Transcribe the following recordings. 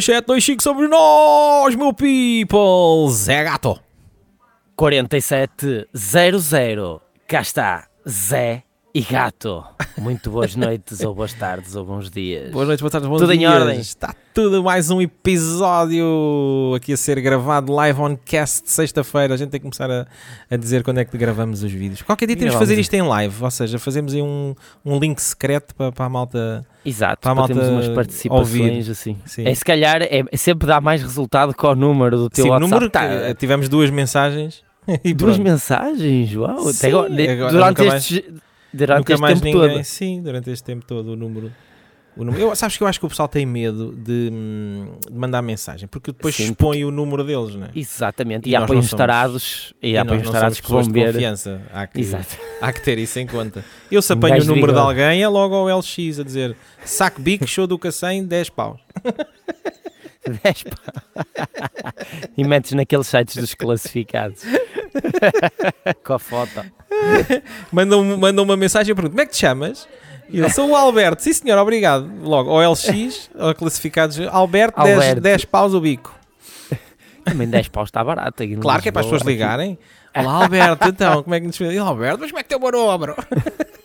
2725 sobre nós, meu people! Zé Gato! 4700. Cá está, Zé e Gato. Muito boas noites, ou boas tardes, ou bons dias. Boas noites, boas tardes, bons Tudo em dias. ordem. Está tudo mais um episódio aqui a ser gravado live on cast sexta-feira. A gente tem que começar a, a dizer quando é que gravamos os vídeos. Qualquer dia temos que fazer em- isto em live, ou seja, fazemos aí um, um link secreto para, para a malta. Exato, Para a malta umas participações ouvir. assim. Sim. É, se calhar é, sempre dá mais resultado que o número do teu Sim, WhatsApp. número Tá, tivemos duas mensagens e duas mensagens, uau. até Sim, agora- durante nunca mais- estes, durante Nunca este mais tempo ninguém. todo. Sim, durante este tempo todo o número. O número. Eu, sabes que eu acho que o pessoal tem medo de, hum, de mandar mensagem, porque depois Sim, expõe o número deles, não é? Exatamente, E e há somos- tarados, e há uns não tarados que vão de ver. confiança. Há que, Exato. há que ter isso em conta. Eu se apanho o número de ligado. alguém, é logo ao LX a dizer saco bico, show do Cacém, 10 paus. 10 pá. e metes naqueles sites dos classificados. Com a foto. Mandam, mandam uma mensagem e perguntam: como é que te chamas? Eu sou o Alberto, sim senhor, obrigado. Logo, ao LX, ao classificados, Alberto, 10, Alberto. 10 paus o bico. Também 10 paus está barato. Claro que é para as pessoas ligarem. Olá Alberto, então, como é que nos fez? Alberto, mas como é que tem o manobro?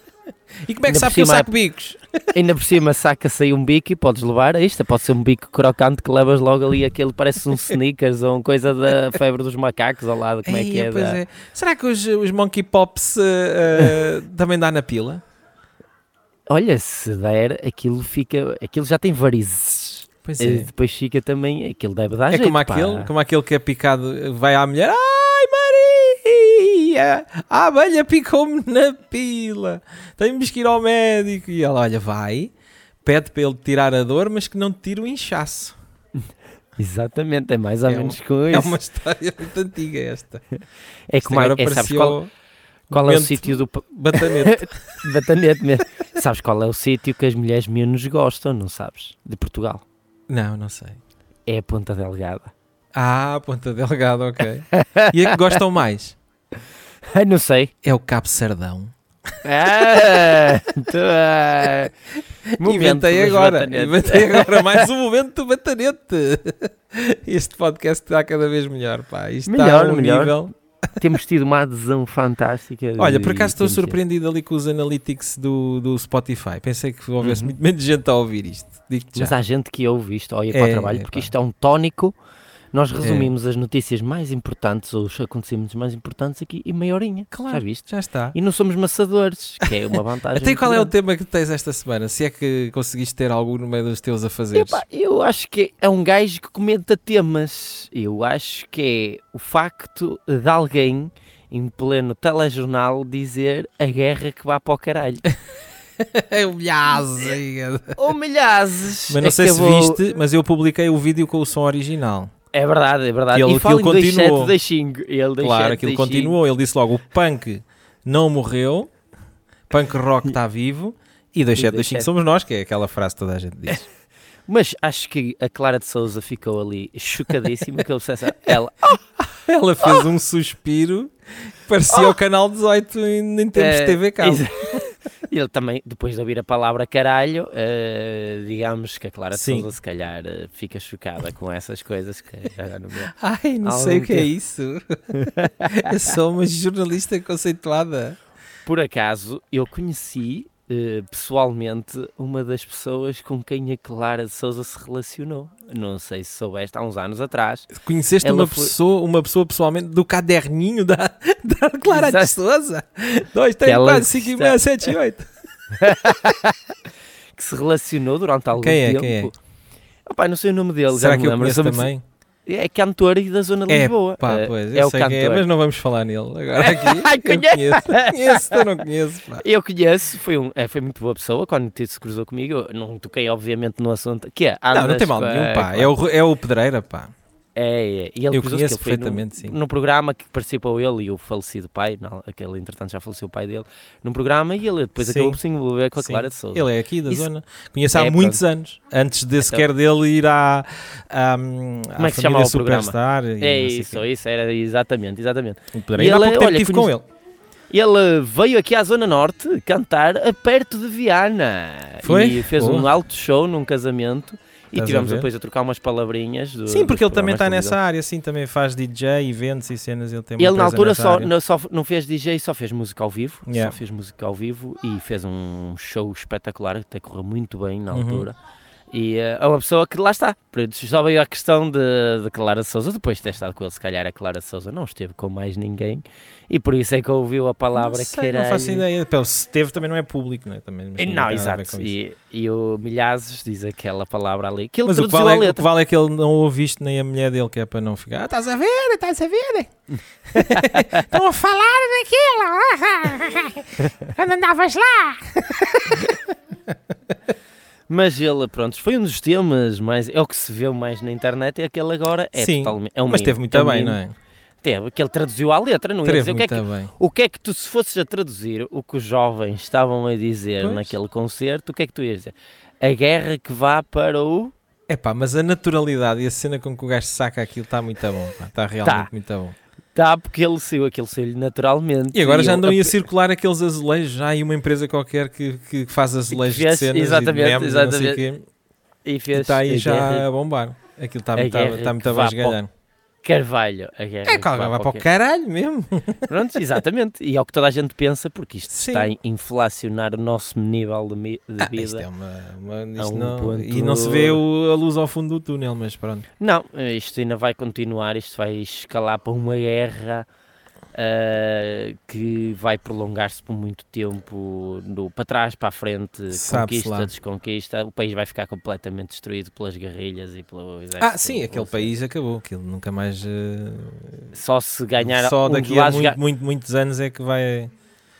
E como é que sabe que eu saco bicos? Ainda por cima saca-se aí um bico e podes levar isto. Pode ser um bico crocante que levas logo ali aquele parece um sneakers ou uma coisa da febre dos macacos ao lado. Como é que Eia, é? pois da- é. Será que os, os Monkey Pops eh, também dá na pila? Olha, se der, aquilo fica. Aquilo já tem varizes. Pois E depois fica também. Aquilo deve dar É jeito, como aquele, como aquele que é picado, vai à mulher, ai Maria, a abelha picou-me na pila, temos que ir ao médico. E ela, olha, vai, pede para ele tirar a dor, mas que não te tire o inchaço. Exatamente, é mais ou É menos com É isso. uma história muito antiga esta. É Isto como agora é, é, sabes parecia qual, qual é o sítio do. Batanete. Batanete mesmo. sabes qual é o sítio que as mulheres menos gostam, não sabes? De Portugal. não, não sei. É a Ponta Delgada. Ah, ponta delgada, ok. E a que gostam mais? Ai, não sei. É o Cabo Sardão. Ah, tu, ah. Inventei agora, inventei agora mais um momento do batanete. Este podcast está cada vez melhor, pá. Isto está Melhor, a um melhor. nível. Temos tido uma adesão fantástica. Olha, por acaso estou surpreendido ali com os analytics do, do Spotify. Pensei que houvesse Uhum. muito menos gente a ouvir isto. Mas há gente que ouve isto, olha para É, o trabalho, é, porque pá. isto é um tónico. Nós resumimos as notícias mais importantes, ou os acontecimentos mais importantes aqui em meia horinha. Claro. Já viste? Já está. E não somos maçadores, que é uma vantagem. Até qual é o grande. tema que tens esta semana? Se é que conseguiste ter algum no meio dos teus a fazer. Epá, eu acho que é um gajo que comenta temas. Eu acho que é o facto de alguém em pleno telejornal dizer a guerra que vá para o caralho. É humilhado. Ou milhazes. Mas não sei acabou- se viste, mas eu publiquei o vídeo com o som original. É verdade, é verdade. Ele- e fala aquilo 27 continuou. da Xingo. Ele Claro, aquilo continuou. Ele disse logo: o punk não morreu, punk rock está vivo. E 275 27. somos nós, que é aquela frase que toda a gente diz. Mas acho que a Clara de Souza ficou ali chocadíssima que ele dissesse, ela, Ela fez um suspiro que parecia o canal 18 em, em tempos de Eh, TV cabo. Ele também, depois de ouvir a palavra caralho, eh, digamos que a Clara Sim. Souza se calhar eh, fica chocada com essas coisas que não. Ai, não sei o que é tempo. isso. Eu sou uma jornalista conceituada. Por acaso, eu conheci pessoalmente uma das pessoas com quem a Clara de Souza se relacionou. Não sei se soubeste, há uns anos atrás. Conheceste uma, foi- pessoa, uma pessoa pessoalmente do caderninho da, da Clara de Exato. Souza? 2, 3, Ela 4, 5 e meia, 7 e 8. Que se relacionou durante algum Quem é, tempo. quem é? Opá, não sei o nome dele, já Será não que me lembro. muito- também? É cantor da zona de É, Lisboa. pá, Eh, pois, eu é o cantor. é, mas não vamos falar nele agora aqui. Ai, conheço, conheço, eu não conheço. Pá. Eu conheço, foi, um, é, foi muito boa pessoa quando se cruzou comigo. Eu não toquei, obviamente, no assunto. Que é, Não, não tem mal nenhum, pá. É o, é o Pedreira, pá. É, é. E ele Eu conheço perfeitamente, sim. num, num programa que participou ele e o falecido pai, não, aquele entretanto já faleceu o pai dele, num programa e ele depois Sim. acabou por se envolver com a Sim. Clara de Souza. Ele é aqui da Isso- zona. Conheço há É, muitos anos. Antes de Então- sequer dele ir à, à, Como é que se chamava família o programa? Superstar. e É isso, quê. isso, era exatamente, exatamente. E há ele, tempo olha, com ele. Ele veio aqui à Zona Norte cantar a perto de Viana. Foi? E fez um alto show num casamento. E a tivemos depois a trocar umas palavrinhas. do- Sim, porque ele também está nessa área, sim, também faz DJ, eventos e cenas. Ele tem uma Ele na altura só não, só não fez DJ, só fez música ao vivo. Yeah. Só fez música ao vivo e fez um show espetacular, até correu muito bem na Uhum. E é uma pessoa que lá está. Por isso, Só veio a questão de, de Clara Souza, depois de ter estado com ele, se calhar a Clara Souza não esteve com mais ninguém. E por isso é que ouviu a palavra não, sei, que não faço ideia. Pelo, se teve também não é público, não é? Também, não, Não, exato. E, e o Milhazes diz aquela palavra ali que ele Mas o que, traduziu vale a é, o que letra. vale é que ele não ouve isto nem a mulher dele, que é para não ficar. Ah, estás a ver? Estás a ver? Estão a falar daquilo. Quando andavas lá. Mas ele, pronto, foi um dos temas mais. É o que se vê mais na internet. É aquele agora é Sim, totalmente. É um Mas meme, teve muito é um bem, meme. não é? Teve, que ele traduziu à letra, não ia Teve dizer o que, é muito que, bem. o que é que tu, se fosses a traduzir o que os jovens estavam a dizer Pois. naquele concerto, o que é que tu ias dizer? A guerra que vá para o. É pá, mas a naturalidade e a cena com que o gajo saca aquilo está muito bom. Está realmente Tá. muito bom. Tá, porque ele saiu, aquele saiu naturalmente. E agora já eu- andam aí a a- circular aqueles azulejos. Já há uma empresa qualquer que, que faz azulejos de fez- cenas exatamente, e de memes, e não sei exatamente. quê. E E está aí a já guerra a bombar. Aquilo está a muito, está muito a vá vasgalhar. Carvalho. A guerra É, que vai para o caralho mesmo. Pronto, exatamente. E é o que toda a gente pensa, porque isto Sim. está a inflacionar o nosso nível de, de Ah, isto vida. é uma, uma- isto um não- ponto- E não se vê o- a luz ao fundo do túnel, mas pronto. Não, isto ainda vai continuar, isto vai escalar para uma guerra ah, que vai prolongar-se por muito tempo, do, para trás, para a frente, conquista, lá. desconquista, o país vai ficar completamente destruído pelas guerrilhas e pelo exército. Ah, sim, aquele país acabou. Aquilo nunca mais. eh, Só se ganhar Só um daqui a muito, ga- muito, muitos anos é que vai.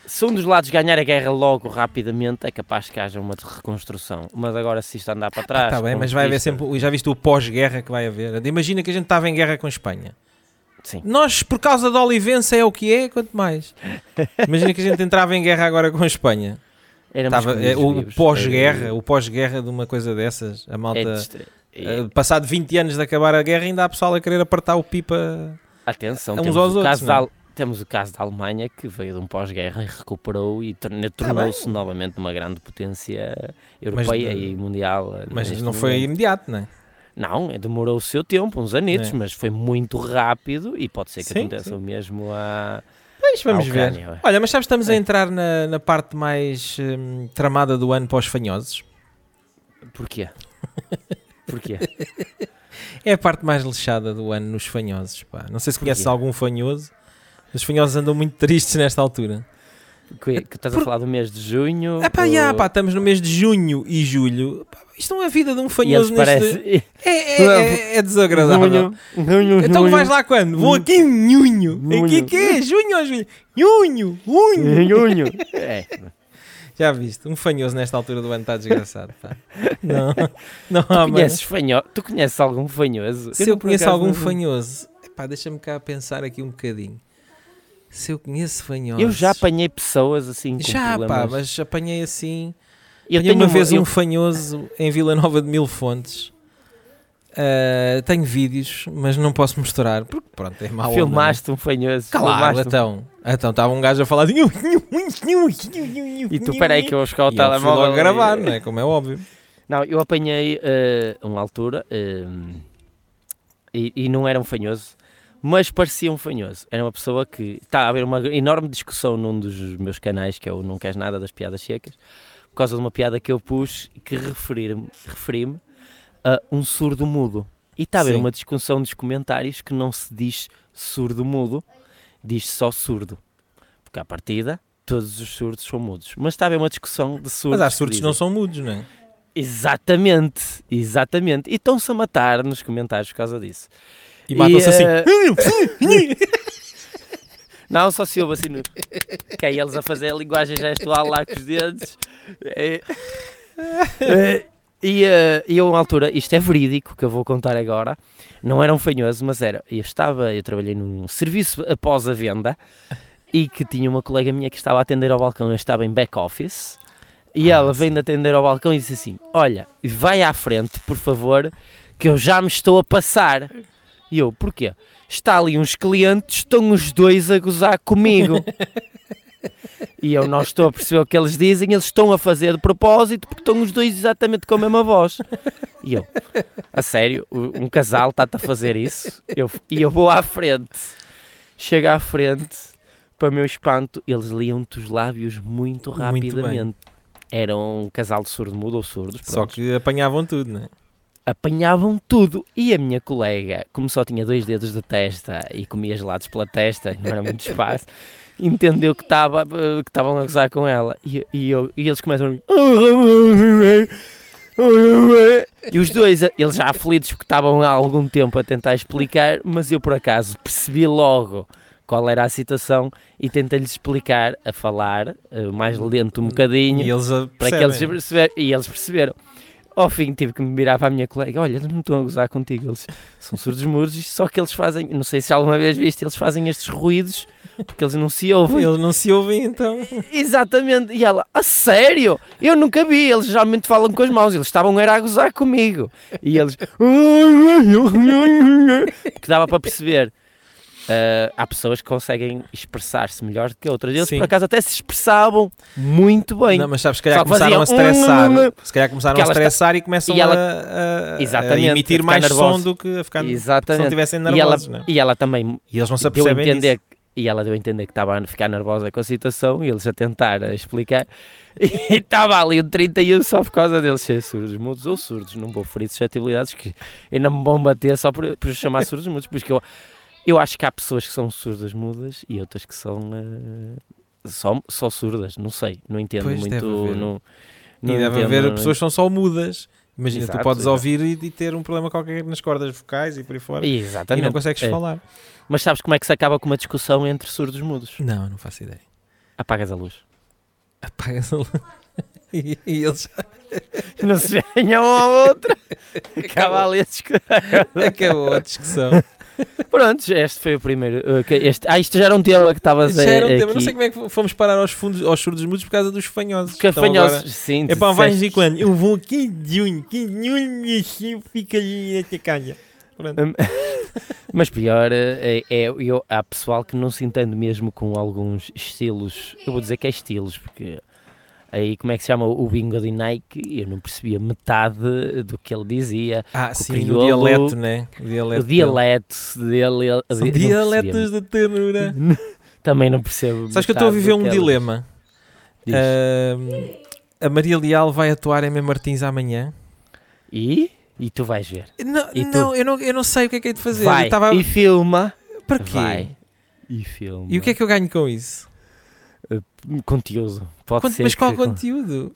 Se um dos lados ganhar a guerra logo, rapidamente, é capaz que haja uma reconstrução. Mas agora, se isto andar para trás. Está bem, mas vai haver sempre. Já viste o pós-guerra que vai haver? Imagina que a gente estava em guerra com a Espanha. Sim. Nós, por causa da Olivença, é o que é, quanto mais. Imagina que a gente entrava em guerra agora com a Espanha. Comidos é, o pós-guerra, É- o pós-guerra de uma coisa dessas, a é malta. distra- é- eh, passado 20 anos de acabar a guerra, ainda há pessoal a querer apertar o pipa. Atenção, uns temos, aos o outros, é? da, Al- temos o caso da Alemanha que veio de um pós-guerra e recuperou e torne- tornou-se novamente uma grande potência europeia de- e mundial. eh, Mas não foi momento. imediato, não é? Não, é, demorou o seu tempo, uns anitos, É. mas foi muito rápido e pode ser que Sim, aconteça sim. o mesmo a. Pois vamos ver. Ué. Olha, mas sabes, estamos a É. entrar na, na parte mais hum, tramada do ano para os fanhosos. Porquê? Porquê? É a parte mais lixada do ano nos fanhosos. Pá. Não sei se conheces algum fanhoso. Os fanhosos andam muito tristes nesta altura. Que, que estás a falar do mês de junho? É pá, ou- já, pá, estamos no mês de junho e julho. Pá, isto não é a vida de um fanhoso neste... parecem. É, é, é, é desagradável. Junho, junho, Então junho. vais lá quando? Vou aqui em junho. Aqui Junho. que é? Junho ou julho? Junho, junho. Junho. É, Já viste? Um fanhoso nesta altura do ano está desgraçado. Pá. Não, não há tu mais. conheces fanho... Tu conheces algum fanhoso? Se eu, por conheço algum não- fanhoso, epá, deixa-me cá pensar aqui um bocadinho. Se eu conheço fanhosos. Eu já apanhei pessoas assim Já, pá, problemas. mas apanhei assim. eu tenho uma vez eu- um fanhoso em Vila Nova de Mil Fontes. Ah, tenho vídeos, mas não posso mostrar porque pronto, é mau. filmaste um fanhoso. Claro, então. Então estava um gajo a falar. E tu, peraí que eu vou buscar o E telemóvel. logo e- gravar, não é? Como é óbvio. Não, eu apanhei eh, uma altura eh, e, e não era um fanhoso, mas parecia um fanhoso. Era uma pessoa que está a haver uma enorme discussão num dos meus canais, que é o Não Queres Nada das Piadas Secas, por causa de uma piada que eu pus que referi-me referi a um surdo mudo. E está a haver Sim. uma discussão dos comentários que não se diz surdo mudo, diz só surdo. Porque à partida, todos os surdos são mudos. Mas está a haver uma discussão de surdos. Mas há surdos que não são mudos, não é? Exatamente, exatamente. E estão-se a matar nos comentários por causa disso. E matam-se assim. eh, Não, só se ouve assim, no... que é eles a fazer a linguagem gestual lá com os dedos. É. Eh, E, eh, e eu, uma altura, isto é verídico que eu vou contar agora, não era um fanhoso, mas era. Eu estava, eu trabalhei num serviço após a venda e que tinha uma colega minha que estava a atender ao balcão, eu estava em back office. E Ah, ela vem de atender ao balcão e disse assim: Olha, vai à frente, por favor, que eu já me estou a passar. E eu, porquê? Está ali uns clientes, estão os dois a gozar comigo. e eu não estou a perceber o que eles dizem, eles estão a fazer de propósito porque estão os dois exatamente com a mesma voz. E eu, a sério, o- um casal está-te a fazer isso? Eu, e eu vou à frente. Chego à frente, para meu espanto, eles liam-te os lábios muito Muito rapidamente. Eram um casal de surdo-mudo ou surdos. Só pronto. que apanhavam tudo, né? Apanhavam tudo. E a minha colega, como só tinha dois dedos de testa e comia gelados pela testa, não era muito espaço, entendeu que estava eh, que estavam a gozar com ela. E, e, eu, e eles começam a e os dois, eh, eles já aflitos porque estavam há algum tempo a tentar explicar, mas eu por acaso percebi logo qual era a situação e tentei-lhes explicar a falar eh, mais lento um bocadinho para que eles perceberam, e eles perceberam. Ao fim tive que me virar para a minha colega, olha, eles não estão a gozar contigo, eles são surdos mudos, só que eles fazem, não sei se alguma vez viste, eles fazem estes ruídos porque eles não se ouvem. Eles não se ouvem então. Exatamente, e ela, a sério? Eu nunca vi, eles geralmente falam com as mãos, eles estavam era a gozar comigo. E eles, que dava para perceber. Ah, há pessoas que conseguem expressar-se melhor do que outras. Eles, Sim. por acaso, até se expressavam muito bem. Não, mas sabes, se calhar começaram a faziam estressar. um- Se calhar começaram a ela está- estressar e começam e ela- a, a- a Exatamente, emitir a mais nervosos. som do que a ficar se não Exatamente. estivessem E ela, nervosos, né? e ela também E eles não se deu a apercebem entender disso. e ela deu a entender que estava a ficar nervosa com a situação e eles a tentar explicar e estava ali um 31 só por causa deles ser surdos mudos ou surdos, não vou ferir suscetibilidades que ainda me vão bater só por, por chamar surdos mudos, porque eu, eu acho que há pessoas que são surdas mudas e outras que são eh, só, só surdas, não sei, não entendo Pois, muito, haver. não, E não deve entendo, haver não- pessoas que são só mudas. Imagina, tu Exato, podes exato. ouvir e, e ter um problema qualquer nas cordas vocais e por aí fora. E Exatamente. não consegues É. falar. Mas sabes como é que se acaba com uma discussão entre surdos mudos? Não, não faço ideia. Apagas a luz. Apagas a luz. E, e eles Não se venham um ao outro. Acaba ali a discussão. acabou a discussão. Pronto, este foi o primeiro. que Este, ah, isto já era um tema que estavas Já a era um tema. aqui. Não sei como é que fomos parar aos, fundos, aos surdos mudos por causa dos fanhosos. Que Então fanhosos, agora- sim. É para vais e quando? Eu vou aqui de junho, que junho e assim fica ali esta calha. Pronto. Mas pior é, é eu, há pessoal que não se entende mesmo com alguns estilos. Eu vou dizer que é estilos, porque aí como é que se chama o bingo de Nike? Eu não percebia metade do que ele dizia. Ah, o sim, o crioulo, dialeto, né? O dialeto. o dialeto dele. não dialetos de ternura. Também não percebo. Sabes que eu estou a viver um que ele dilema. Ahm, a Maria Leal vai atuar em Mem Martins amanhã. E? E tu vais ver. Não, não, eu não, eu não sei o que é que é de fazer. Vai tava... e filma. Para quê? Vai e filma. E o que é que eu ganho com isso? Conteúdo. Pode Quanto- ser mas qual que, conteúdo?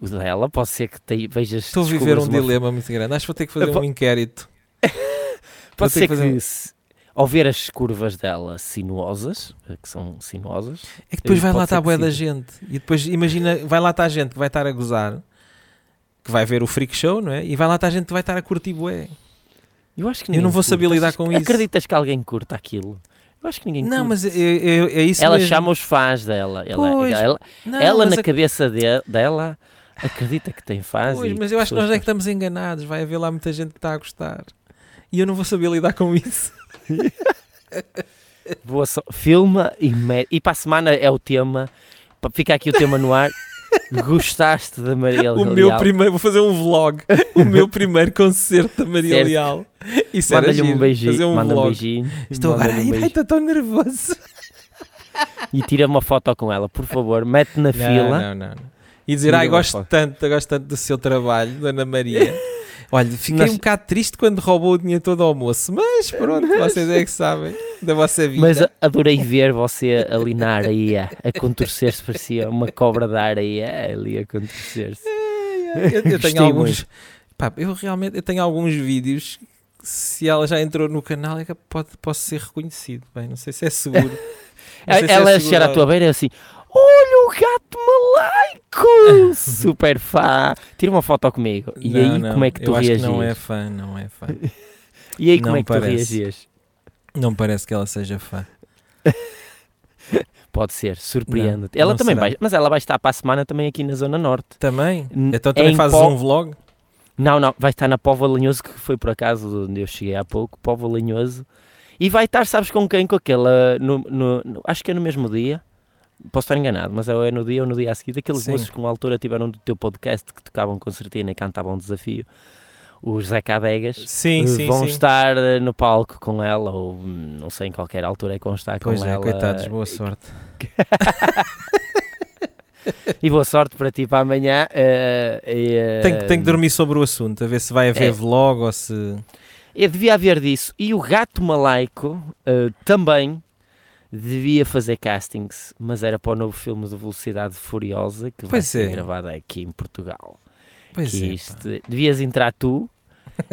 O dela pode ser que te, vejas. Estou a viver um uma- dilema muito grande. Acho que vou ter que fazer po- um inquérito. Pode ser que que, fazer um- se- ao ver as curvas dela sinuosas, eh, que são sinuosas, É que depois Eh, vai lá estar a que sim. da gente. E depois, imagina, vai lá estar a gente que vai estar a gozar, que vai ver o freak show, não é? E vai lá estar a gente que vai estar a curtir bué. eu acho que Eu não vou saber lidar com isso. Acreditas que alguém curta aquilo? Eu acho que ninguém Não, curte. mas é, é- é isso ela mesmo. chama os fãs dela. Ela, Pois, ela, Não, ela na a- cabeça de- dela acredita que tem fãs. Pois, mas eu acho que nós é que estamos enganados. Vai haver lá muita gente que está a gostar. E eu não vou saber lidar com isso. Boa so- Filma e, me- e para a semana é o tema. Fica aqui o tema no ar. Gostaste da Maria O meu Leal? primeiro, vou fazer um vlog. o meu primeiro concerto da Maria Certo. Leal. Isso Manda-lhe um beijinho. Fazer um manda um vlog. beijinho. Estou agora, um ai, estou tão nervoso. E tira uma foto com ela, por favor. Mete na fila. Não, não, não. E dizer, ai, gosto foto. tanto, gosto tanto do seu trabalho, Dona Maria. Olha, fiquei um bocado triste quando roubou o dinheiro todo ao almoço, mas pronto, vocês é que sabem da vossa vida. Mas adorei ver você ali na areia, a contorcer-se, parecia uma cobra da areia ali a contorcer-se. eu, eu Gostei tenho alguns. Pá, eu realmente eu tenho alguns vídeos. que Se ela já entrou no canal, é que pode, posso ser reconhecido. Bem, não sei se é seguro. Sei se é Ela seguro chegar à tua beira assim: Olha o gato malaico! Super fã! Tira uma foto comigo. E Não, aí, não, como é que tu eu acho reagias? que não é fã, não é fã. E aí, como não é que parece. tu reagias? Não parece que ela seja fã. Pode ser, surpreende-te. Ela também será. vai, mas ela vai estar para a semana também aqui na Zona Norte. Também? Então também em fazes um vlog? Não, não, vai estar na Póvoa Lanhoso, que foi por acaso onde eu cheguei há pouco, Póvoa Lanhoso. E vai estar, sabes com quem? Com aquela, no, no- no- acho que é no mesmo dia, posso estar enganado, mas ou é no dia ou no dia a seguir, aqueles Sim. moços que uma altura tiveram do teu podcast que tocavam concertina e cantavam um desafio, os Zé Cadegas, Sim, eh, sim, vão sim. estar eh, no palco com ela, ou hum, não sei em qualquer altura é que vão estar Pois com é, ela. coitados, boa sorte. E boa sorte para ti para amanhã. eh, e, eh, Tenho, que- tenho que dormir sobre o assunto, a ver se vai haver É. vlog ou se. Eu devia haver disso. E o Gato Malaico eh, também devia fazer castings, mas era para o novo filme de Velocidade Furiosa que vai Pois ser é. gravado aqui em Portugal. Pois que é. isto- devias entrar tu,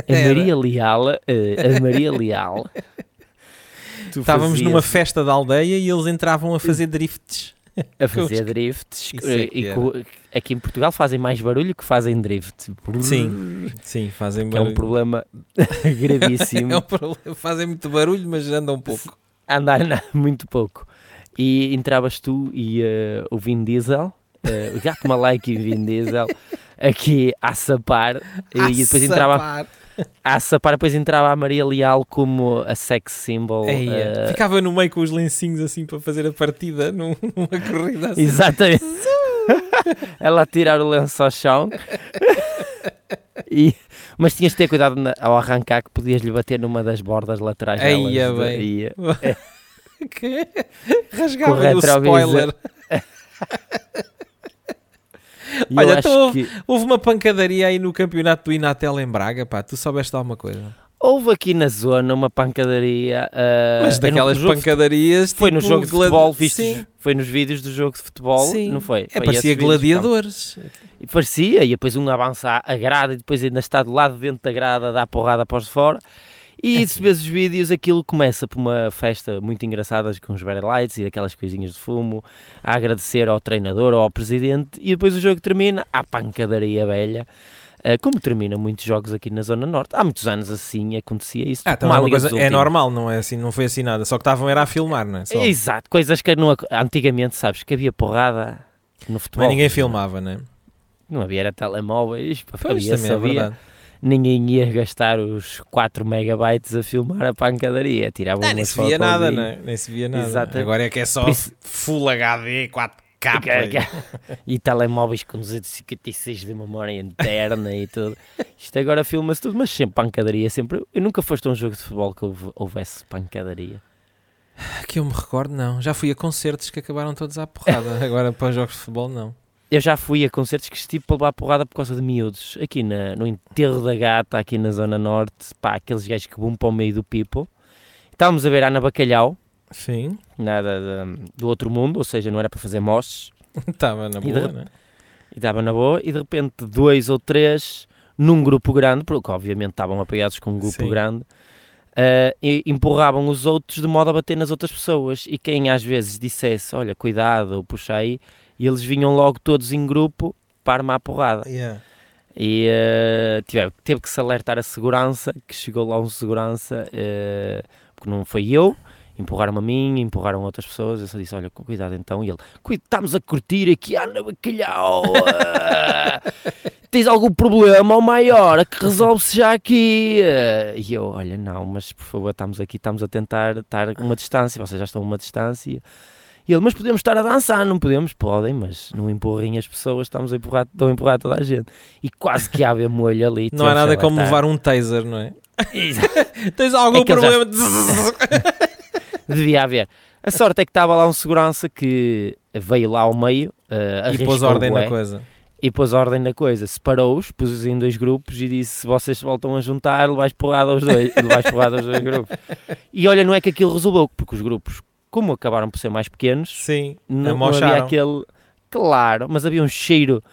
a. Maria Leal, eh, a Maria Leal. Estávamos fazias- numa festa da aldeia e eles entravam a fazer drifts. a fazer drifts é eh, e co- aqui em Portugal fazem mais barulho que fazem drift. Sim, sim, fazem Que é um barulho. problema gravíssimo. É um problema. Fazem muito barulho, mas andam um pouco. Andar na- muito pouco. E entravas tu e eh, o Vin Diesel, eh, o gato malaico e o Vin Diesel, aqui a sapar, e depois entrava sapar. a sapar, depois entrava a Maria Leal como a sex symbol. Eia, eh, Ficava no meio com os lencinhos assim para fazer a partida num- numa corrida assim. Exatamente. Ela a tirar o lenço ao chão. E- mas tinhas de ter cuidado na- ao arrancar que podias lhe bater numa das bordas laterais delas. Eia, de- bem. e- Que? Rasgava o spoiler. Olha, então que Houve uma pancadaria aí no campeonato do Inatel em Braga, pá. Tu soubeste alguma coisa? Houve aqui na zona uma pancadaria. ah, Mas daquelas no pancadarias. Foi no tipo, jogo de gladi- futebol, viste? Sim, Foi nos vídeos do jogo de futebol, sim. não foi? É, Foi parecia vídeos, gladiadores. pronto. E parecia, e depois um avança a grada e depois ainda está do lado dentro da grada, dá porrada para os de fora. E se vês os vídeos, aquilo começa por uma festa muito engraçada com os very lights e aquelas coisinhas de fumo, a agradecer ao treinador ou ao presidente, e depois o jogo termina, à pancadaria velha. Eh, como terminam muitos jogos aqui na Zona Norte. Há muitos anos assim acontecia isso. Ah, então é, coisa, é normal, não é assim, não foi assim nada. Só que estavam era a filmar, não é? Só. Exato, coisas que não, antigamente, sabes, que havia porrada no futebol. Mas ninguém filmava, né? Não havia era telemóveis, Pois, havia, é havia, verdade. ninguém ia gastar os 4 megabytes a filmar a pancadaria, tiravam Ah, nem umas se via nada, né? Nem se via nada. Agora é que é só isso- Full HD, 4K. E telemóveis com 256 de memória interna e tudo. Isto agora filma-se tudo, mas sempre pancadaria, sempre. Eu nunca foste a um jogo de futebol que houve- houvesse pancadaria. Que eu me recordo, não. Já fui a concertos que acabaram todos à porrada. Agora para os jogos de futebol, não. Eu já fui a concertos que estive para levar porrada por causa de miúdos. Aqui na- no enterro da gata, aqui na Zona Norte, pá, aqueles gajos que vão para o meio do people. Estávamos a ver a Ana Bacalhau, Sim, nada de- do outro mundo, ou seja, não era para fazer mostres, estava na boa, né? e estava na boa, e de repente dois ou três, num grupo grande, porque obviamente estavam apoiados com um grupo Sim. grande, eh, e empurravam os outros de modo a bater nas outras pessoas. E quem às vezes dissesse, olha, cuidado, ou puxa aí, e eles vinham logo todos em grupo para armar a porrada. Yeah. E eh, tive, teve que se alertar a segurança, que chegou lá um segurança, eh, porque não foi eu, empurraram-me a mim, empurraram outras pessoas, eu só disse, olha, com cuidado então, e ele, "Cuida, estamos a curtir aqui, Ana Bacalhau, tens algum problema ou maior, que resolve-se já aqui, eh." e eu, olha, não, mas por favor, estamos aqui, estamos a tentar estar a uma distância, vocês já estão a uma distância, e ele, mas podemos estar a dançar, não podemos? Podem, mas não empurrem as pessoas, estamos a empurrar, estão a empurrar toda a gente. E quase que há molho ali. Não há nada como levar um taser, não é? Tens algum É ele já- problema? Devia haver. A sorte é que estava lá um segurança que veio lá ao meio, uh, e pôs ordem na coisa. e pôs ordem na coisa, separou-os, pôs-os em dois grupos e disse: se vocês voltam a juntar, levais porrada aos dois, levais porrada aos dois grupos. E olha, não é que aquilo resolveu, porque os grupos, como acabaram por ser mais pequenos, Sim, não, não havia aquele. Claro, mas havia um cheiro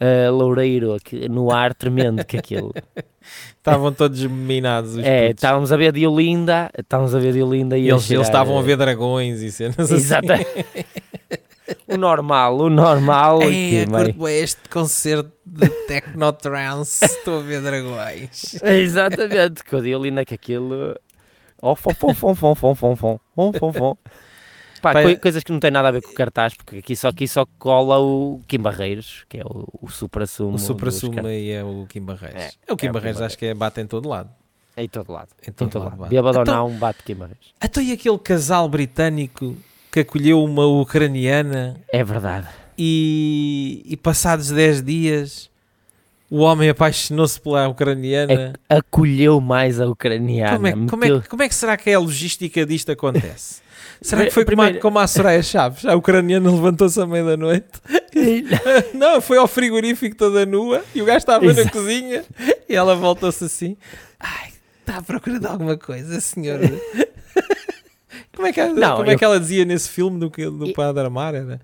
uh, loureiro aqui, no ar tremendo que aquilo. Estavam todos minados os é, putos. estávamos a ver de Olinda, estávamos a ver de Olinda e, E a eles, eles estavam a eh, ver dragões e cenas assim. Exato. o normal, o normal. Ei, curto bem este concerto de Technotrance, estou a ver dragões. Exatamente, eu dei ali que aquilo. Oh, fom, fom, fom, fom, fom, fom, fom, fom, fom, fom. Pá, é- coisas que não têm nada a ver com o cartaz, porque aqui só, aqui só cola o Kim Barreiros, que é o, o supra-sumo. O Supra dos Sumo car- aí é o Kim Barreiros. É, É, o Kim é Kim Barreiros, acho que é bate em todo lado. É em todo lado. Em Em todo, todo lado. lado. Bêbado ou Então- não, bate Kim Barreiros. Então e aquele casal britânico que acolheu uma ucraniana É verdade. e, e passados 10 dias o homem apaixonou-se pela ucraniana. Acolheu mais a ucraniana. Como é, como, é, como é que será que é a logística disto acontece? Será que foi como, a, como a Soraya Chaves? A ucraniana levantou-se à meia-da-noite? Não, foi ao frigorífico toda nua e o gajo estava na Exato. cozinha e ela voltou-se assim. Ai, está à procura de alguma coisa, senhora. como é que, ela- Não, como é eu- que ela dizia nesse filme do, do E- Padre Amar? Era?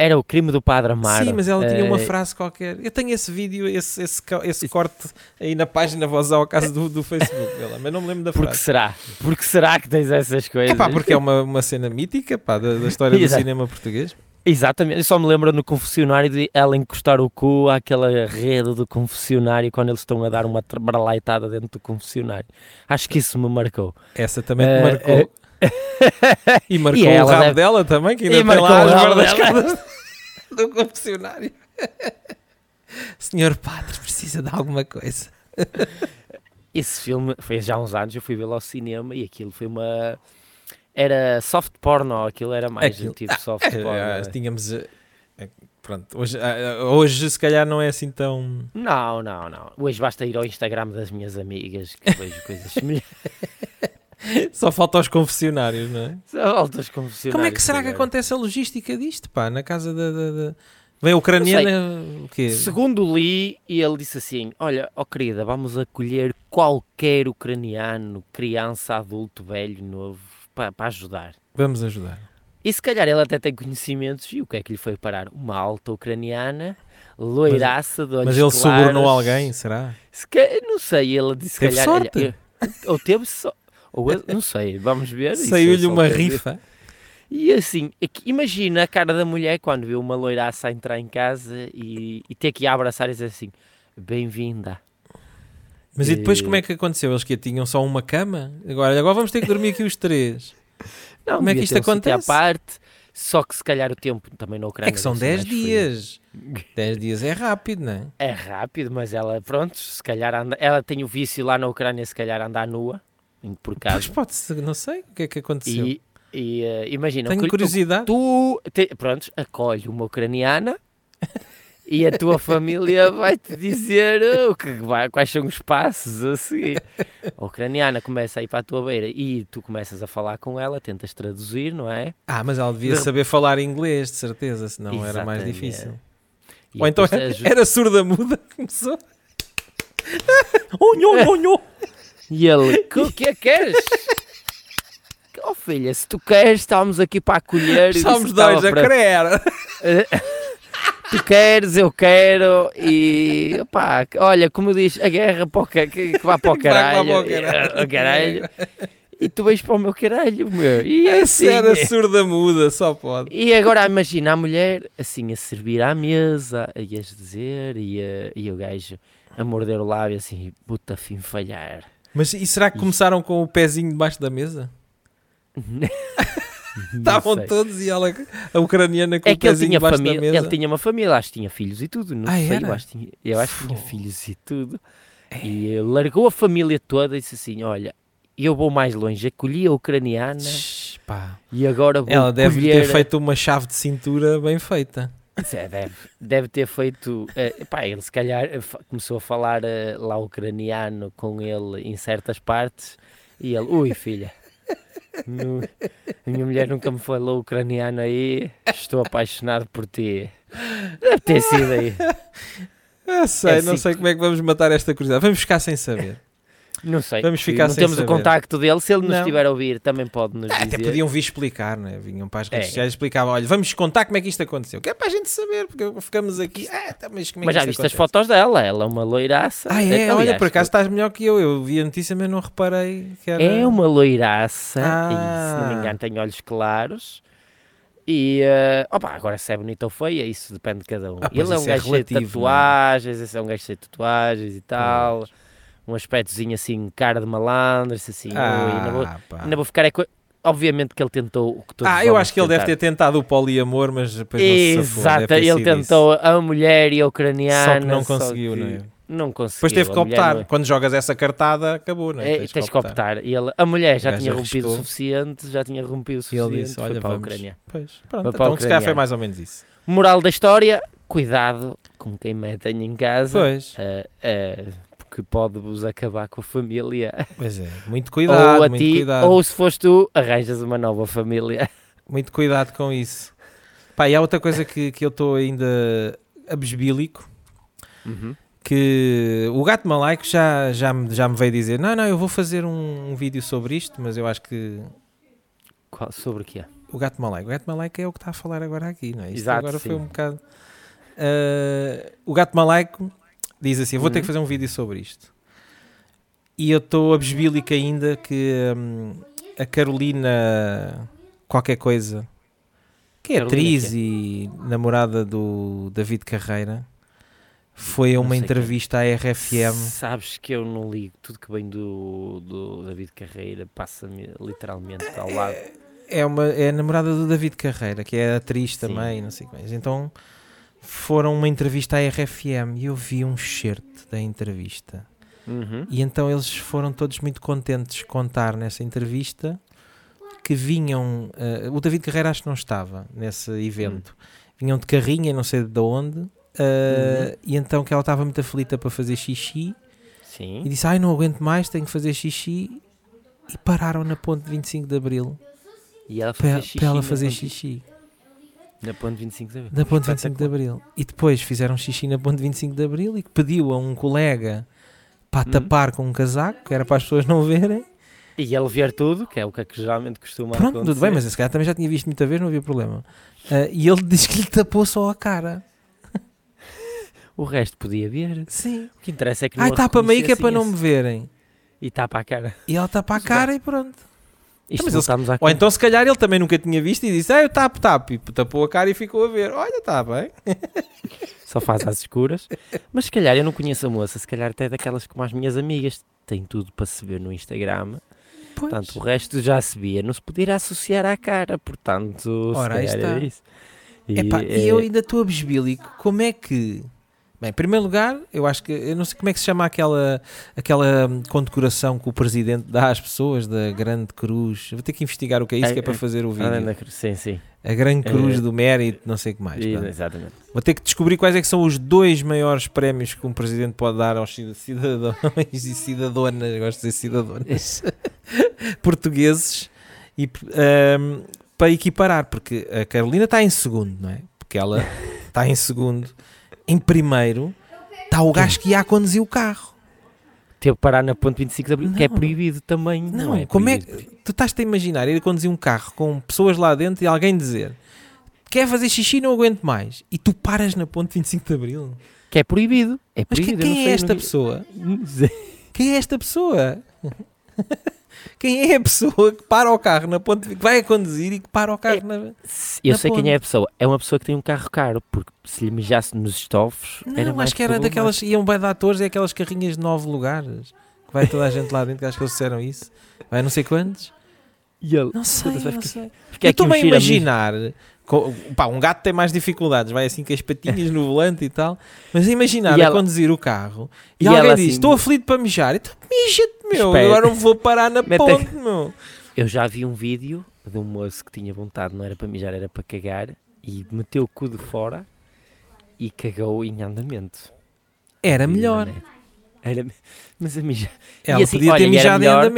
Era o crime do Padre Amaro. Sim, mas ela tinha uma Eh, frase qualquer. Eu tenho esse vídeo, esse, esse, esse corte aí na página voz ao caso do, do Facebook dela, mas não me lembro da Porque frase. será? Porque será que tens essas coisas? É pá, porque é uma, uma cena mítica pá, da, da história do cinema português. Exatamente, eu só me lembro no confessionário de ela encostar o cu àquela rede do confessionário quando eles estão a dar uma trabalhaitada dentro do confessionário. Acho que isso me marcou. Essa também te Eh, marcou. e marcou e o ela rabo deve- dela também, que ainda E tem lá o as guardas do confessionário. Senhor padre, precisa de alguma coisa. Esse filme foi já há uns anos, eu fui vê-lo ao cinema e aquilo foi uma. Era soft porno, aquilo era mais Aquilo- um tipo de soft porno. Ah, né? tínhamos. eh, Pronto, hoje, ah, hoje se calhar não é assim tão. Não, não, não. Hoje basta ir ao Instagram das minhas amigas que vejo coisas semelhantes. Só falta aos confessionários, não é? Só altas confessionários. Como é que será que acontece a logística disto, pá? Na casa da. da, da... Vem a ucraniana. O quê? Segundo li, e ele disse assim: Olha, ó querida, vamos acolher qualquer ucraniano, criança, adulto, velho, novo, para ajudar. Vamos ajudar. E se calhar ele até tem conhecimentos, e o que é que lhe foi parar? Uma alta ucraniana, loiraça, de olhos Mas ele claros. subornou alguém, será? Se Não sei, ele disse: se Teve calhar. sorte. eu- ou teve só. Ou não sei, vamos ver. Saiu-lhe só uma rifa. E assim, é imagina a cara da mulher quando vê uma loiraça entrar em casa e, e ter que abraçar e dizer assim: Bem-vinda. Mas e depois Eh, como é que aconteceu? Eles que tinham só uma cama? Agora, agora vamos ter que dormir aqui os três. Não, Como é que isto acontece? Parte, só que se calhar o tempo também na Ucrânia. É que são deve ser 10 mais frio. dias. 10 dias é rápido, não é? É rápido, mas ela, pronto, se calhar anda, ela tem o vício lá na Ucrânia, se calhar andar nua, por Pois casa. pode ser, não sei o que é que aconteceu. E, e eh, imagina, Tenho curiosidade. tu, te, pronto, acolhe uma ucraniana e a tua família vai-te dizer uh, o que quais são os passos a seguir. A ucraniana começa a ir para a tua beira e tu começas a falar com ela, tentas traduzir, não é? Ah, mas ela devia De- saber falar inglês, de certeza, senão era mais Exatamente. difícil. E Ou então era, era surda muda, começou. Onho, onho. E ele, "Que- o que é que queres? Oh filha, se tu queres, estamos aqui para acolher. Somos dois a para- querer. Tu queres, eu quero. E pá, olha, como diz, a guerra para que, que vá para o caralho. para o caralho. e- o caralho. E tu vais para o meu caralho, meu. E é assim. era surda muda, só pode. E agora imagina a mulher assim a servir à mesa, a ias dizer, e, a- e o gajo a morder o lábio assim, puta fim falhar. Mas e será que começaram com o pezinho debaixo da mesa? Estavam todos e ela, a ucraniana, com É o pezinho debaixo da mesa. ele tinha uma família, acho que tinha filhos e tudo, não Ah, sei, era? eu acho, que tinha, eu acho que tinha filhos e tudo. E ele largou a família toda e disse assim, olha, eu vou mais longe, acolhi a ucraniana Shhh, e agora vou Ela deve colher... ter feito uma chave de cintura bem feita. É, deve, deve ter feito... eh, pá, ele se calhar começou a falar eh, lá ucraniano com ele em certas partes e ele, ui filha, nu- a minha mulher nunca me falou ucraniano aí, estou apaixonado por ti. Deve ter sido aí. Ah, sei, É não assim sei como é que vamos matar esta curiosidade. Vamos ficar sem saber. Não sei. Vamos ficar não temos saber. o contacto dele. Se ele nos Não. estiver a ouvir, também pode nos Ah, dizer. até podiam vir explicar, não é? Vinham para as redes É. sociais e explicavam: olha, vamos contar como é que isto aconteceu. Que é para a gente saber, porque ficamos aqui. Ah, tá, mas é Mas já viste as fotos dela? Ela é uma loiraça. Ah, é? Aliás, olha, por acaso estás melhor que eu. Eu vi a notícia, mas não reparei que era. É uma loiraça. Ah. E, se não me engano, tem olhos claros. E, eh, opa, agora se é bonita ou feia, isso depende de cada um. Ah, ele é um é gajo de relativo, é? tatuagens, esse é um gajo cheio de tatuagens e tal. Um aspectozinho assim, cara de malandro, assim. ui, ainda, vou, Ah, ainda vou ficar... é Obviamente que ele tentou o que todos Ah, eu acho que ele deve ter tentado o poliamor, mas depois não se safou. Exato, ele sido isso. tentou a mulher e a ucraniana. Só que não conseguiu, que- não é? não conseguiu. Depois teve que a optar. não- Quando jogas essa cartada, acabou, não é? É, tens, que optar. E ele, a mulher já tinha rompido o suficiente, já tinha rompido o E suficiente. ele disse: Olha, para a vamos. Ucrânia. Pois, pronto, a então se calhar foi mais ou menos isso. Moral da história: cuidado com quem metem em casa. Pois, eh, eh, porque pode-vos acabar com a família. pois é. Muito cuidado, ou a ti, cuidado. ou se foste tu, arranjas uma nova família. Muito cuidado com isso. Pá, e há outra coisa que, que eu estou ainda abesbílico, que o gato malaico já, já, me, já me veio dizer, não, não, eu vou fazer um, um vídeo sobre isto, mas eu acho que Qual- sobre o que é? o gato malaico, o gato malaico é o que está a falar agora aqui, não é? Isto Exato, agora foi sim. um bocado... Ah, o gato malaico diz assim, eu vou ter que Uhum. fazer um vídeo sobre isto. E eu estou abesbílico ainda que hum, a Carolina qualquer coisa, que é atriz e namorada do David Carreira, foi a uma entrevista à RFM. Sabes que eu não ligo. Tudo que vem do, do David Carreira passa-me literalmente ao lado. É, uma, é a namorada do David Carreira, que é atriz Sim. também, não sei o que mais. Então foram uma entrevista à RFM e eu vi um certo da entrevista. Uhum. E então eles foram todos muito contentes de contar nessa entrevista que vinham. eh, o David Carreira acho que não estava nesse evento. Vinham de carrinha, não sei de onde. eh, E então que ela estava muito aflita para fazer xixi Sim. e disse: Ai, não aguento mais, tenho que fazer xixi. E pararam na ponte 25 de Abril E ela para, para ela fazer ponte- xixi. Na ponte 25 de abril. Na ponte 25 de. Abril. E depois fizeram xixi na ponte 25 de Abril e que pediu a um colega para Hum. tapar com um casaco, que era para as pessoas não verem. E ele ver tudo, que é o que, é que geralmente costuma Pronto, acontecer. tudo bem, mas esse cara também já tinha visto muita vez, não havia problema. Ah, e ele disse que lhe tapou só a cara. O resto podia ver. Sim. O que interessa é que não Ai, tapa-me aí que é para não me verem. E tapa a cara. E ela tapa a cara e pronto. Isto mas eles- voltámos à Ou então, se calhar, ele também nunca tinha visto e disse: Ah, eu tapo, tapo. E tapou a cara e ficou a ver. Olha, está bem. Só faz às escuras. Mas se calhar eu não conheço a moça. Se calhar até é daquelas como as minhas amigas. Tem tudo para se ver no Instagram. Pois. Portanto, o resto já se via. Não se podia associar à cara. Portanto, Ora, se calhar está. era isso. E, Epá, é, eu ainda estou abesbílico. Como é que. Bem, em primeiro lugar, eu acho que. Eu não sei como é que se chama aquela, aquela hum, condecoração que o presidente dá às pessoas da Grande Cruz. Vou ter que investigar o que é isso É, que é para é, fazer o vídeo. cruz, Sim, sim. A Grande Cruz É. do Mérito, não sei o que mais. Exatamente. Vou ter que descobrir quais é que são os dois maiores prémios que um presidente pode dar aos cida- cidadãos e cidadãs, gosto de dizer cidadãs, portugueses, e, ahm, para equiparar, porque a Carolina está em segundo, não é? Porque ela está em segundo. Em primeiro está o gajo que ia a conduzir o carro. Teve que parar na ponte 25 de Abril, que é Não. proibido também. Não, Não, é como é proibido. que tu estás-te a imaginar ir a conduzir um carro com pessoas lá dentro e alguém dizer quer fazer xixi, não aguento mais, e tu paras na ponte 25 de Abril? Que é proibido. É Mas quem, proibido. eu não quem é esta não pessoa? Não. Quem é esta pessoa? Quem é a pessoa que para o carro na ponte, que vai a conduzir e que para o carro na. Eu Na sei quem ponte. é a pessoa. É uma pessoa que tem um carro caro, porque se lhe mijasse nos estofos, era Não, mais acho que era daquelas. Iam bem de atores, é aquelas carrinhas de nove lugares. Que vai toda a gente lá dentro, que acho que eles disseram isso. Vai não sei quantos. E ele, Não sei, não sei. Fiquei Eu estou-me a imaginar. pá, um gato tem mais dificuldades, vai assim com as patinhas no volante e tal. Mas a imaginar E a ela- conduzir o carro e, E alguém ela diz: assim- Estou aflito para mijar. Então mija-te, meu. Espera. Agora não vou parar na ponte, meu. Eu já vi um vídeo de um moço que tinha vontade, não era para mijar, era para cagar, e meteu o cu de fora e cagou em andamento. Era melhor. net. Era, mas a mijar. Ela assim, podia olha, ter era mijado em melhor-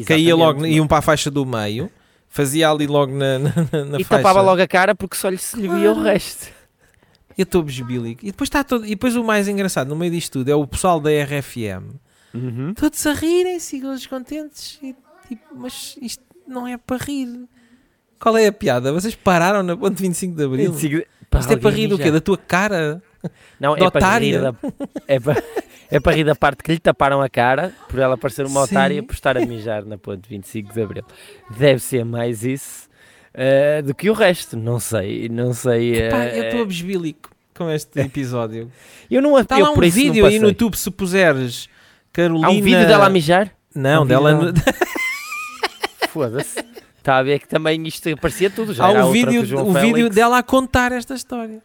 andamento. Caía Exatamente, logo, iam para a faixa do meio, fazia ali logo na, na, na e faixa. tapava logo a cara porque só lhe se lhe via o resto. Eu estou besbílico. E depois, está todo, e depois o mais engraçado no meio disto tudo é o pessoal da RFM. Uhum. Todos a rirem-se, todos contentes. E, tipo, mas isto não é para rir. Qual é a piada? Vocês pararam na ponte 25 de Abril? Isto é para rir do quê? Da tua cara? Não, é para rir da, é, para, é para rir da parte que lhe taparam a cara por ela parecer uma Sim. otária por estar a mijar na ponte 25 de Abril. Deve ser mais isso eh, do que o resto. Não sei, não sei. Pá, eh, eu estou besbílico com este episódio. eu não Está eu lá um vídeo aí no. YouTube se puseres Carolina... Há um vídeo dela a mijar? Não, um dela... Foda-se. Está a ver que também isto parecia tudo já. Há um vídeo, o o vídeo dela a contar esta história.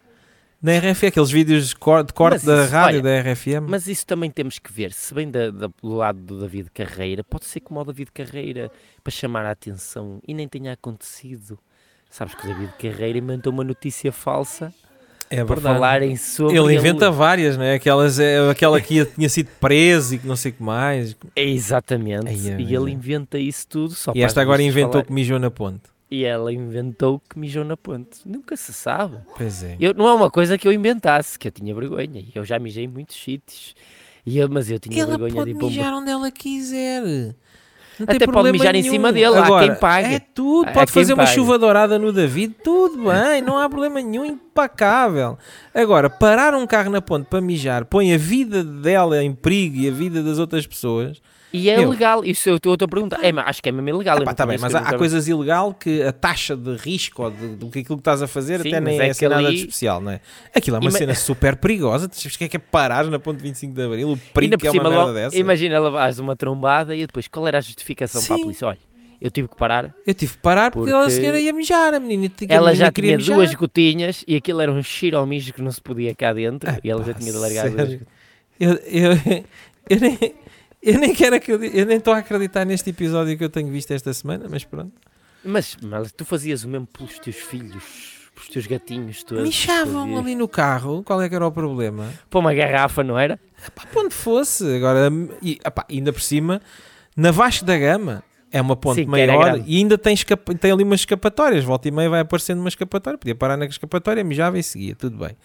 Na RFM, aqueles vídeos de cor- de corte Mas da isso, rádio olha, da RFM. Mas isso também temos que ver. Se vem da- da- do lado do David Carreira, pode ser como o David Carreira para chamar a atenção e nem tenha acontecido. Sabes que o David Carreira inventou uma notícia falsa é para falarem sobre. Ele inventa várias, né? Aquelas, é, aquela que tinha sido preso e que não sei o que mais. Exatamente. Ai, é, e ele inventa isso tudo só e esta agora inventou falarem. que mijou na ponte. E ela inventou que mijou na ponte. Nunca se sabe. Pois é. Eu, não é uma coisa que eu inventasse, que eu tinha vergonha. E eu já mijei em muitos sítios. E eu- mas eu tinha Ela vergonha pode de ir para mijar onde ela quiser. Não tem Até pode mijar em nenhum. cima dele, há Agora, quem pague. É tudo. Há Pode fazer uma pague. chuva dourada no David, tudo bem, não há problema nenhum, impecável. Agora, parar um carro na ponte para mijar põe a vida dela em perigo e a vida das outras pessoas. E é Eu- legal, isso eu estou a perguntar. É, mas acho que é mesmo ilegal. Epá, não tá bem, mas há, há coisas ilegal que a taxa de risco ou de- do que aquilo que estás a fazer Sim, até nem é, é assim que nada de ali- especial, não é? Aquilo é uma cena super perigosa. Tu sabes que é que é parar na ponte 25 de Abril? O perigo que é uma merda dessa. imagina levares uma trombada e depois qual era a justificação para a Sim. polícia? Olha, eu tive que parar. Eu tive que parar porque, Porque a senhora ia mijar, a menina. Ela já queria tinha mijar. duas gotinhas e aquilo era um cheiro ao mijo que não se podia cá dentro e ela já Pá, tinha de largar duas sério? Eu, eu, eu nem, eu nem quero eu nem estou a acreditar neste episódio que eu tenho visto esta semana, mas pronto. Mas, mas tu fazias o mesmo pelos teus filhos, pelos teus gatinhos todos. Mijavam fazias. ali no carro, qual é que era o problema? Para uma garrafa, não era? Pá, para onde fosse. Agora, e, epá, ainda por cima, na Vasco da Gama, é uma ponte Sim, era maior e ainda tem, tem ali umas escapatórias. Volta e meia vai aparecendo uma escapatória. Podia parar na escapatória, mijava e seguia, tudo bem.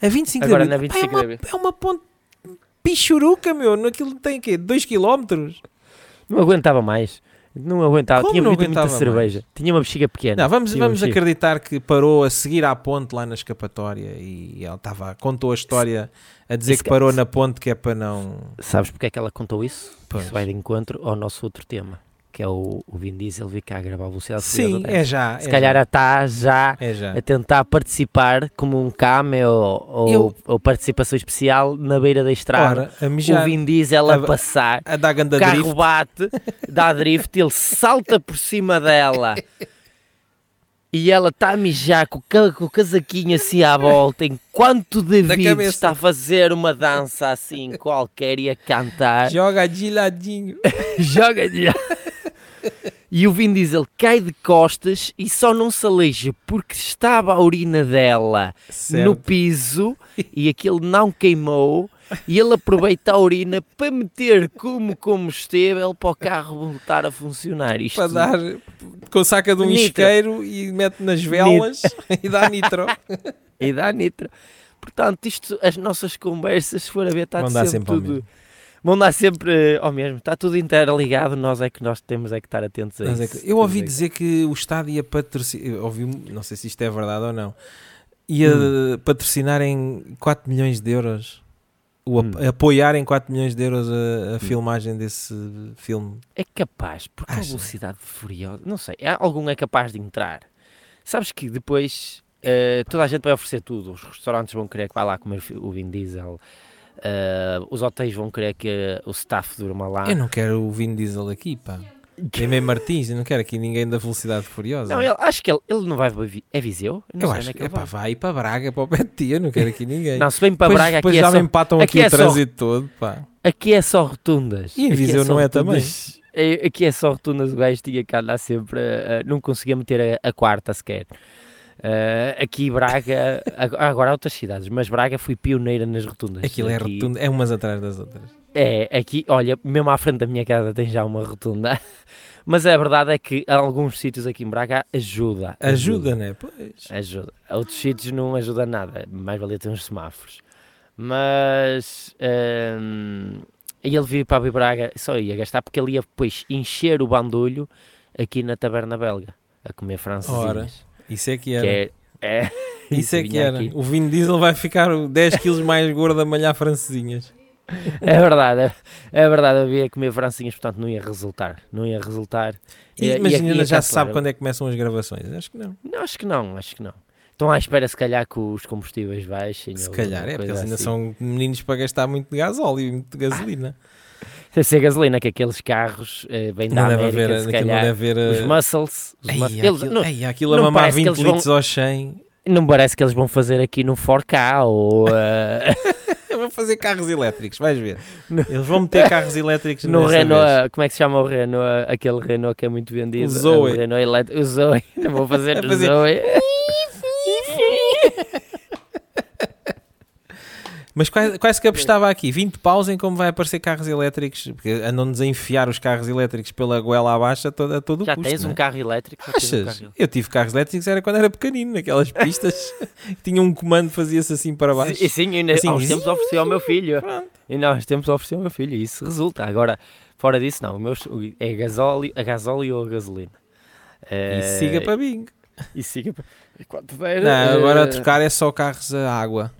A 25 Agora, de na Abril, pá, 25 de é, uma, é uma ponte pichuruca, meu. Naquilo tem o quê? 2 km? Não aguentava mais. Não aguentava. Como Tinha não bebido muita aguentava cerveja. Tinha uma bexiga pequena. Não, vamos, vamos acreditar que parou a seguir à ponte lá na escapatória e ela estava contou a história a dizer que- parou na ponte que é para não. Sabes porque é que ela contou isso? Pois. Isso vai de encontro ao nosso outro tema, que é o, o Vin Diesel vir cá gravar a velocidade Sim, é 10. já. Se é calhar já, está já é já. a tentar participar como um cameo ou, Eu- ou participação especial na beira da estrada. Ora, a o mijar, Vin Diesel a, a- passar, a dar o carro drift. bate, dá drift, ele salta por cima dela e ela está a mijar com o, casaquinho assim à volta, enquanto David está a fazer uma dança assim qualquer e a cantar. Joga de ladinho. Joga-lhe. E o Vin Diesel cai de costas e só não se aleija porque estava a urina dela no Certo. piso e aquilo não queimou e ele aproveita a urina para meter como combustível para o carro voltar a funcionar. Isto Para dar com saca de um Nitro. isqueiro e mete nas velas e dá nitro. e dá nitro. Portanto, isto, as nossas conversas, se for a ver, está sempre, sempre tudo. mesmo. Vão dar sempre eh, ao mesmo. Está tudo interligado. Nós é que nós temos é que estar atentos a é isso. que eu ouvi é- dizer que o Estado ia patrocinar, ouvi, não sei se isto é verdade ou não, ia Hum. patrocinar em 4 milhões de euros, o ap- Hum. apoiar em 4 milhões de euros a, a filmagem desse filme. É capaz, porque a Acha? velocidade furiosa, não sei, algum é capaz de entrar. Sabes que depois eh, toda a gente vai oferecer tudo. Os restaurantes vão querer que vá lá comer o Vin Diesel, eh, os hotéis vão querer que o staff durma lá. Eu não quero o Vin Diesel aqui, pá. Nem Martins, eu não quero aqui ninguém da Velocidade Furiosa. Não, ele- acho que ele, ele não vai É Viseu? Eu Não eu acho onde que é é pá, vai. para Braga, para o pé de não quero aqui ninguém. Não, se vem para depois, Braga depois aqui é, já só, me empatam aqui aqui, é o só- trânsito todo, pá. aqui é só rotundas. E em Aqui Viseu não é rotundas. É, Aqui é só rotundas, o gajo tinha que andar sempre, a- não conseguia meter a, a quarta sequer. Eh, aqui Braga, ag- agora há outras cidades, mas Braga foi pioneira nas rotundas. Aquilo é Aqui- rotundo, é umas atrás das outras. É, aqui, olha, mesmo à frente da minha casa tem já uma rotunda. Mas a verdade é que alguns sítios aqui em Braga ajuda. Ajuda, né? Pois. Ajuda. Outros sítios não ajuda nada. Mais valia ter uns semáforos. Mas hum, ele veio para a Braga, só ia gastar porque ele ia depois encher o bandulho aqui na taberna belga a comer francesinhas. Isso é que Que era. é, é, Isso é que era. aqui. O Vin Diesel vai ficar 10 kg mais gordo a malhar francesinhas. É verdade, é, é verdade. Eu ia comer francesinhas, portanto não ia resultar. Não ia resultar. E, Ia- mas ia- ainda já se sabe quando é que começam as gravações. Acho que não. Não, acho que não, acho que não. Estão à espera, se calhar, que os combustíveis baixem. Se calhar é, porque eles ainda assim. são meninos para gastar muito de gasóleo e muito de gasolina. Deve ser gasolina, que aqueles carros eh, vêm da não deve América, haver, se calhar. deve haver. Os eh, muscles. Os ei, muscles aquilo, eles, não, ei, aquilo a mamar parece que 20 eles vão- litros ao 100. Não parece que eles vão fazer aqui no 4K ou eh, Eu vou fazer carros elétricos, vais ver. Eles vão meter carros elétricos no Renault, vez. eh, como é que se chama o Renault? eh, Aquele Renault que é muito vendido. O Zoe. eh, O Renault elétrico. O Zoe. Não vou fazer Vai o fazer- Zoe. Mas quase, quase que apostava aqui 20 paus em como vai aparecer carros elétricos, porque andam-nos a enfiar os carros elétricos pela goela abaixo a todo, a todo o Já custo. tens não um é? carro elétrico? Já tens um Achas? carro- Eu tive carros elétricos era quando era pequenino, naquelas pistas tinha um comando, fazia-se assim para baixo. E sim, ainda Assim, uns tempos ofereci ao meu filho. Pronto. E nós temos ofereci ao meu filho. E isso resulta. Agora, fora disso, não. O meu é gasóleo, a gasóleo ou a gasolina. E Eh, siga para bingo. E siga para. Quanto der. Não, agora eh, trocar é só carros a água.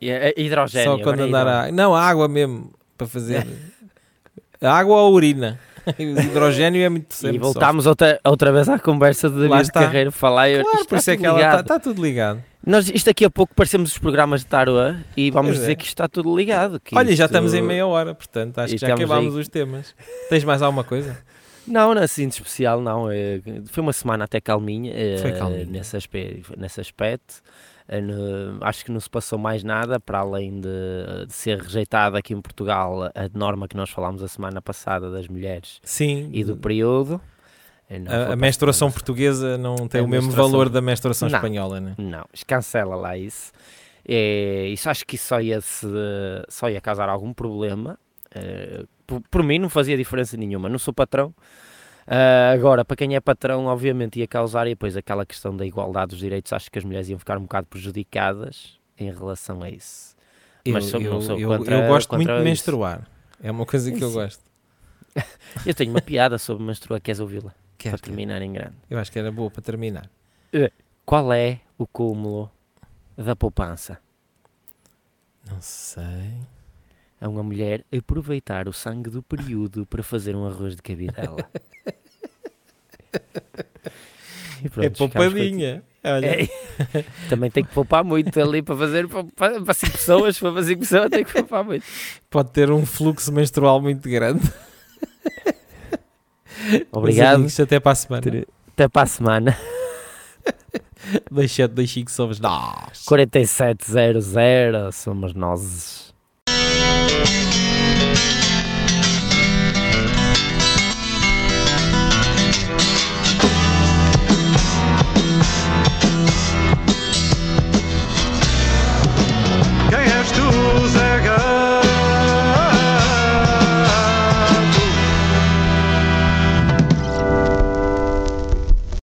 É- é hidrogênio. só quando é andar a Não, a água mesmo, para fazer. A água ou a urina. O hidrogênio é muito sempre E voltámos outra, outra vez à conversa de David está. Carreiro falar. eu- Claro, isto por isso está é que ela está ligado. tá tudo ligado. Nós, isto daqui a pouco parecemos os programas de Tarua e vamos Pois dizer é. que isto está tudo ligado. Olha, já isto- estamos em meia hora, portanto, acho E que já acabámos aí. os temas. Tens mais alguma coisa? Não, não, assim de especial não. foi uma semana até calminha, Foi calminha. Nesse, aspe- nesse aspecto. Acho que não se passou mais nada para além de, de ser rejeitada aqui em Portugal a norma que nós falámos a semana passada das mulheres Sim. e do período. A, a menstruação portuguesa não tem A o mesmo valor da menstruação Não. espanhola, né? Não, cancela lá isso. É, isso acho que isso só ia, se, só ia causar algum problema. É, por, por mim não fazia diferença nenhuma, não sou patrão. Ah, agora, para quem é patrão, obviamente ia causar, e depois aquela questão da igualdade dos direitos, acho que as mulheres iam ficar um bocado prejudicadas em relação a isso. Eu, Mas sou- eu, não sou eu- contra- eu gosto muito de menstruar. É uma coisa que eu Isso. gosto. Eu tenho uma piada sobre menstruar, queres ouvi-la? Quer, para terminar em grande. Eu acho que era boa para terminar. Qual é o cúmulo da poupança? Não sei. a uma mulher aproveitar o sangue do período para fazer um arroz de cabidela. Pronto, é poupadinha. Olha. É, também tem que poupar muito ali para fazer para, para, cinco pessoas, para fazer pessoas tem que poupar muito. pode ter um fluxo menstrual muito grande. Obrigado. amigos, até para a semana. Até para a semana. Deixa, deixa que somos nós. 4700 somos nós.